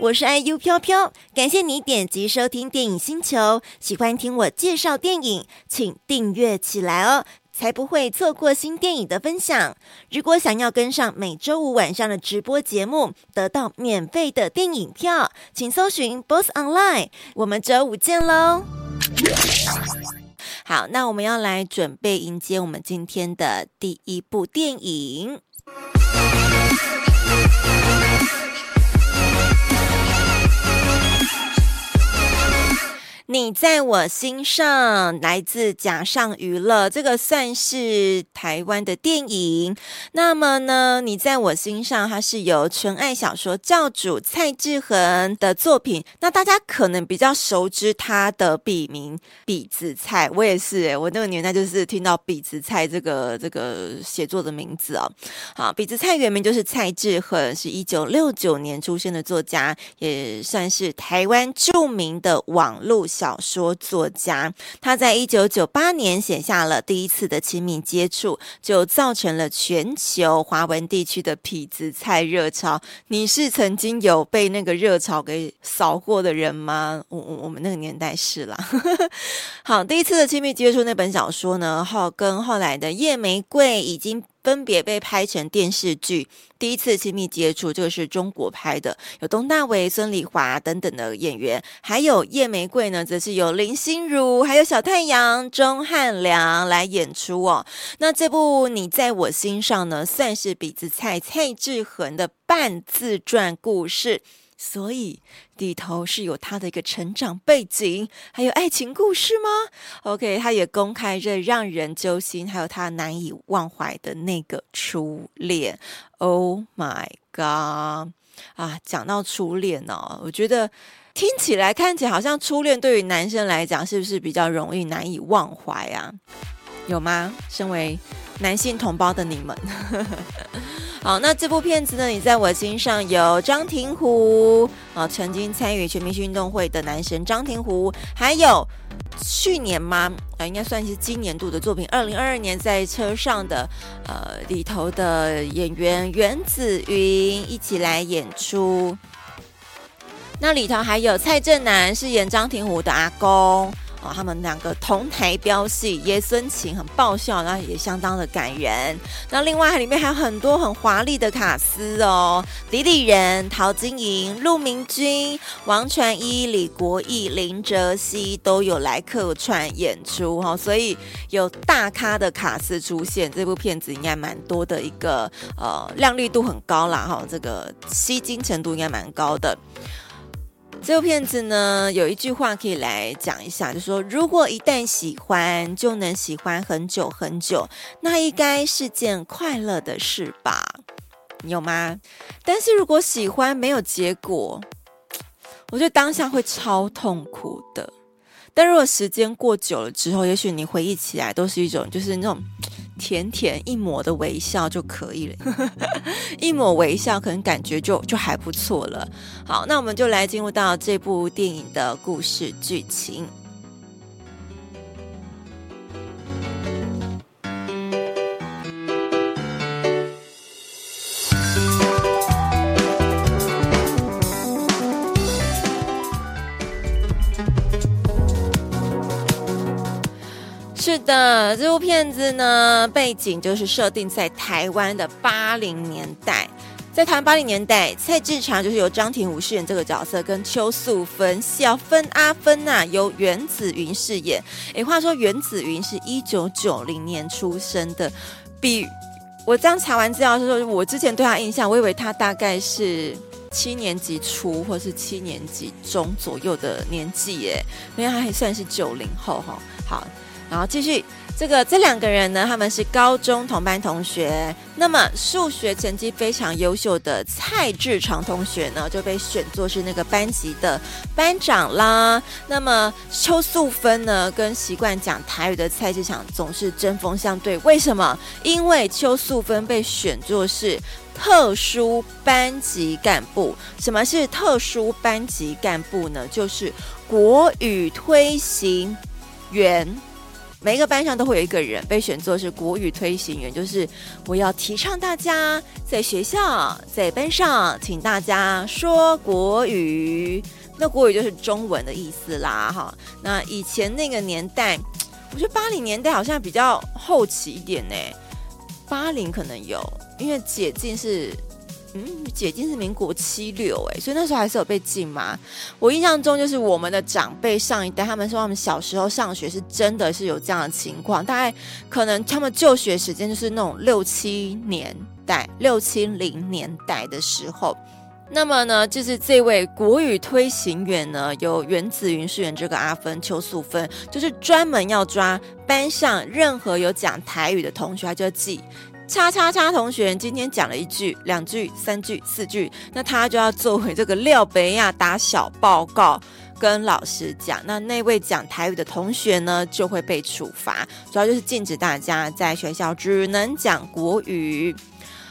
我是 IU 飘飘，感谢你点击收听电影星球。喜欢听我介绍电影，请订阅起来哦，才不会错过新电影的分享。如果想要跟上每周五晚上的直播节目，得到免费的电影票，请搜寻 BOSS ONLINE。我们周五见喽！好，那我们要来准备迎接我们今天的第一部电影。你在我心上，来自假上娱乐，这个算是台湾的电影。那么呢，你在我心上，它是由纯爱小说教主蔡志恒的作品。那大家可能比较熟知他的笔名痞子蔡，我也是诶，我那个年代就是听到痞子蔡这个这个写作的名字哦。好，痞子蔡原名就是蔡志恒，是一九六九年出生的作家，也算是台湾著名的网络。小说作家，他在一九九八年写下了第一次的亲密接触，就造成了全球华文地区的痞子蔡热潮。你是曾经有被那个热潮给扫过的人吗？我我我们那个年代是啦。好，第一次的亲密接触那本小说呢，后跟后来的夜玫瑰已经。分别被拍成电视剧。第一次亲密接触，这个是中国拍的，有佟大为、孙丽华等等的演员，还有《夜玫瑰》呢，则是由林心如、还有小太阳、钟汉良来演出哦。那这部《你在我心上》呢，算是比子蔡蔡志恒的半自传故事。所以里头是有他的一个成长背景，还有爱情故事吗？OK，他也公开着让人揪心，还有他难以忘怀的那个初恋。Oh my god！啊，讲到初恋哦，我觉得听起来看起来好像初恋对于男生来讲是不是比较容易难以忘怀啊？有吗？身为男性同胞的你们。好，那这部片子呢？你在我心上有张庭湖啊，曾经参与全明星运动会的男神张庭湖，还有去年吗？啊，应该算是今年度的作品，二零二二年在车上的呃里头的演员袁子云一起来演出。那里头还有蔡正南饰演张庭湖的阿公。哦，他们两个同台飙戏，爷孙情很爆笑，然后也相当的感人。那另外里面还有很多很华丽的卡司哦，李李仁、陶晶莹、陆明君、王传一、李国毅、林哲熹都有来客串演出哈、所以有大咖的卡司出现，这部片子应该蛮多的一个呃亮丽度很高啦哈、哦，这个吸睛程度应该蛮高的。这部片子呢，有一句话可以来讲一下，就说，如果一旦喜欢，就能喜欢很久很久，那应该是件快乐的事吧？你有吗？但是如果喜欢没有结果，我觉得当下会超痛苦的。但如果时间过久了之后，也许你回忆起来都是一种，就是那种。甜甜一抹的微笑就可以了，一抹微笑可能感觉就就还不错了。好，那我们就来进入到这部电影的故事剧情。的，这部片子呢，背景就是设定在台湾的八零年代。在台湾八零年代，蔡志长就是由张庭武饰演这个角色，跟邱素芬、小芬、阿芬呐、啊，由袁子云饰演。诶，话说袁子云是一九九零年出生的，比我这样查完资料的时候，我之前对他印象，我以为他大概是七年级初或是七年级中左右的年纪，耶，因为他还算是九零后哈。好。然后继续，这个这两个人呢，他们是高中同班同学。那么数学成绩非常优秀的蔡志长同学呢，就被选作是那个班级的班长啦。那么邱素芬呢，跟习惯讲台语的蔡志长总是针锋相对。为什么？因为邱素芬被选作是特殊班级干部。什么是特殊班级干部呢？就是国语推行员。每一个班上都会有一个人被选作是国语推行员，就是我要提倡大家在学校、在班上，请大家说国语。那国语就是中文的意思啦，哈。那以前那个年代，我觉得八零年代好像比较后期一点呢。八零可能有，因为解禁是。嗯，解禁是民国七六哎，所以那时候还是有被禁吗？我印象中就是我们的长辈上一代，他们说他们小时候上学是真的是有这样的情况，大概可能他们就学时间就是那种六七年代、六七零年代的时候。那么呢，就是这位国语推行员呢，由原子云饰演这个阿芬邱素芬，就是专门要抓班上任何有讲台语的同学，他就记。叉叉叉同学今天讲了一句、两句、三句、四句，那他就要作为这个廖北亚打小报告跟老师讲。那那位讲台语的同学呢，就会被处罚，主要就是禁止大家在学校只能讲国语。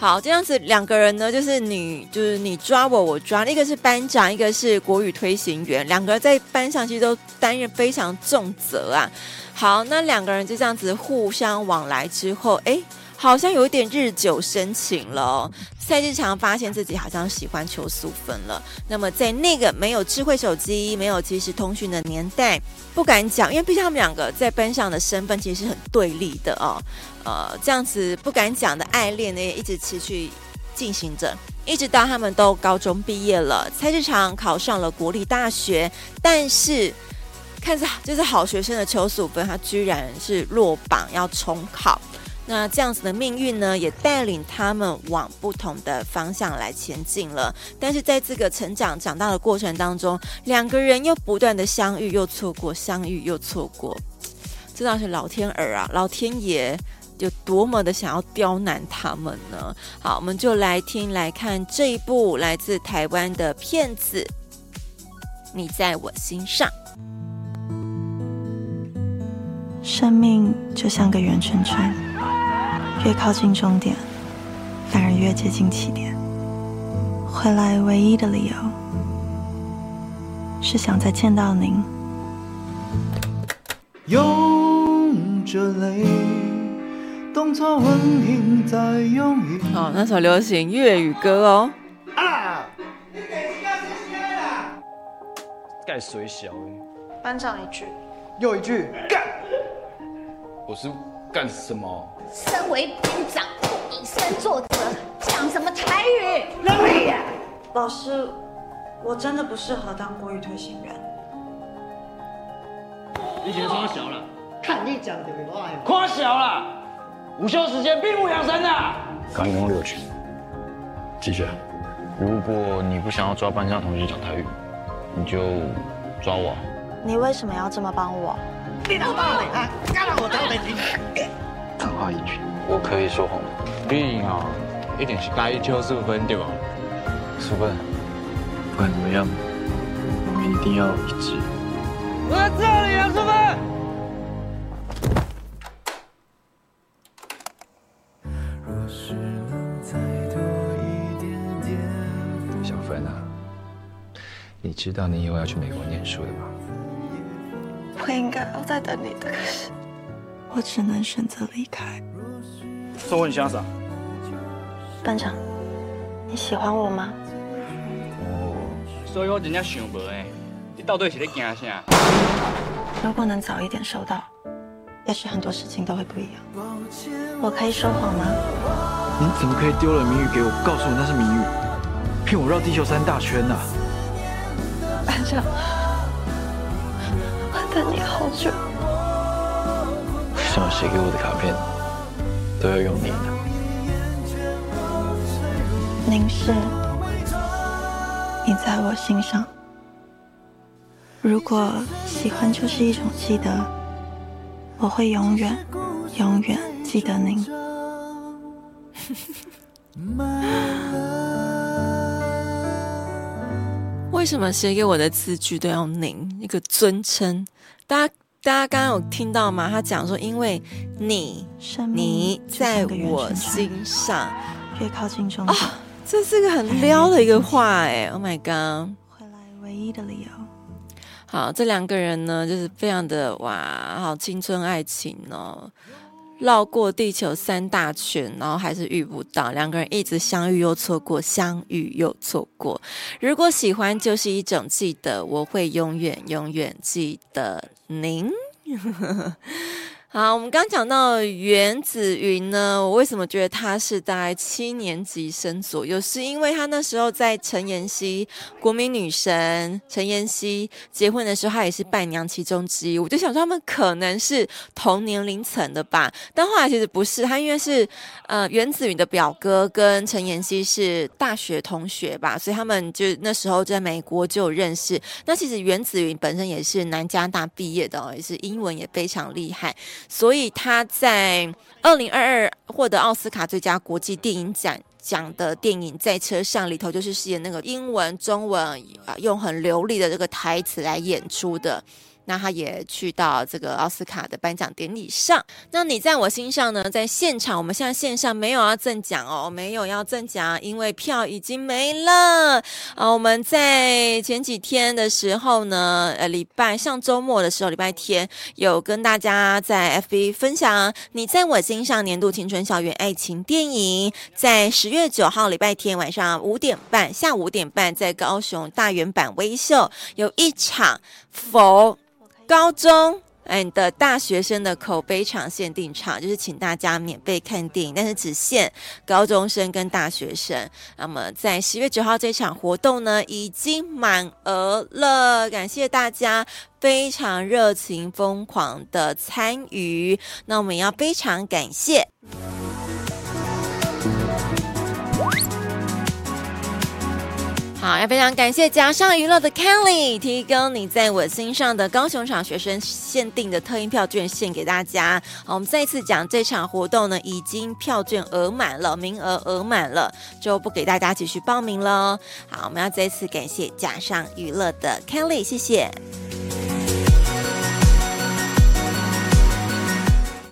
好，这样子两个人呢，就是你就是你抓我，我抓，一个是班长，一个是国语推行员，两个在班上其实都担任非常重责啊。好，那两个人就这样子互相往来之后，诶。好像有一点日久生情了哦。蔡志强发现自己好像喜欢邱素芬了。那么在那个没有智慧手机、没有即时通讯的年代，不敢讲，因为毕竟他们两个在班上的身份其实是很对立的哦。呃，这样子不敢讲的爱恋呢，也一直持续进行着，一直到他们都高中毕业了。蔡志强考上了国立大学，但是看着就是好学生的邱素芬，他居然是落榜要重考。那这样子的命运呢，也带领他们往不同的方向来前进了。但是在这个成长长大的过程当中，两个人又不断的相遇又错过，相遇又错过，这倒是老天儿啊，老天爷有多么的想要刁难他们呢？好，我们就来听来看这一部来自台湾的片子《你在我心上》。生命就像个圆圈圈。越靠近终点，反而越接近起点。回来唯一的理由，是想再见到您。用着泪，动作稳定在用力。哦，那首流行粤语歌哦。啊！你给家是谁啦？盖水小。班长一句，又一句，干！我是干什么？身为班长，以身作则，讲什么台语？老李，老师，我真的不适合当国语推行员。你先说小了，看你讲的话，夸小了。午休时间闭目养神啊！刚刚六群，记着，如果你不想要抓班上同学讲台语，你就抓我。你为什么要这么帮我？你老大脸啊！干了我都没听。谈话一句，我可以说谎。你啊，一定是介意邱素芬对吧？素芬，不管怎么样，我们一定要一致。我在这里啊，素芬。小芬啊，你知道你以后要去美国念书的吗？我应该要再等你的，可是。我只能选择离开。说问潇洒，班长，你喜欢我吗？所以我真正想不诶，你到底是在惊啥？如果能早一点收到，也许很多事情都会不一样。我可以说谎吗？你怎么可以丢了谜语给我，告诉我那是谜语，骗我绕地球三大圈呢？班长，你好久。像写给我的卡片都要用您的。您是，你在我心上。如果喜欢就是一种记得，我会永远、永远记得您。为什么写给我的字句都要您？一个尊称，大家。大家刚刚有听到吗？他讲说，因为你，你在我心上，越靠近终点，哦，这是个很撩的一个话哎！Oh my god！回来唯一的理由，好，这两个人呢，就是非常的哇，好青春爱情哦。绕过地球三大圈，然后还是遇不到两个人，一直相遇又错过，相遇又错过。如果喜欢就是一种记得，我会永远永远记得您。好，我们刚讲到袁子云呢，我为什么觉得她是大概七年级生左右？是因为她那时候在陈妍希国民女神陈妍希结婚的时候，她也是伴娘其中之一。我就想说他们可能是同年龄层的吧，但后来其实不是，她因为是呃袁子云的表哥跟陈妍希是大学同学吧，所以他们就那时候在美国就有认识。那其实袁子云本身也是南加大毕业的哦，也是英文也非常厉害。所以他在二零二二获得奥斯卡最佳国际电影奖奖的电影《在车上》里头，就是饰演那个英文、中文啊，用很流利的这个台词来演出的。那他也去到这个奥斯卡的颁奖典礼上。那你在我心上呢？在现场，我们现在线上没有要赠奖哦，没有要赠奖，因为票已经没了啊。我们在前几天的时候呢，呃，礼拜上周末的时候，礼拜天有跟大家在 FB 分享你在我心上年度青春校园爱情电影，在十月九号礼拜天晚上五点半，下午五点半，在高雄大远百威秀有一场否。高中哎，你的大学生的口碑场限定场，就是请大家免费看电影，但是只限高中生跟大学生。那么在十月九号这场活动呢，已经满额了，感谢大家非常热情疯狂的参与，那我们要非常感谢。好，要非常感谢假上娱乐的 Kelly 提供你在我心上的高雄场学生限定的特映票券献给大家。好，我们再次讲这场活动呢，已经票券额满了，名额额满了，就不给大家继续报名了。好，我们要再次感谢假上娱乐的 Kelly，谢谢。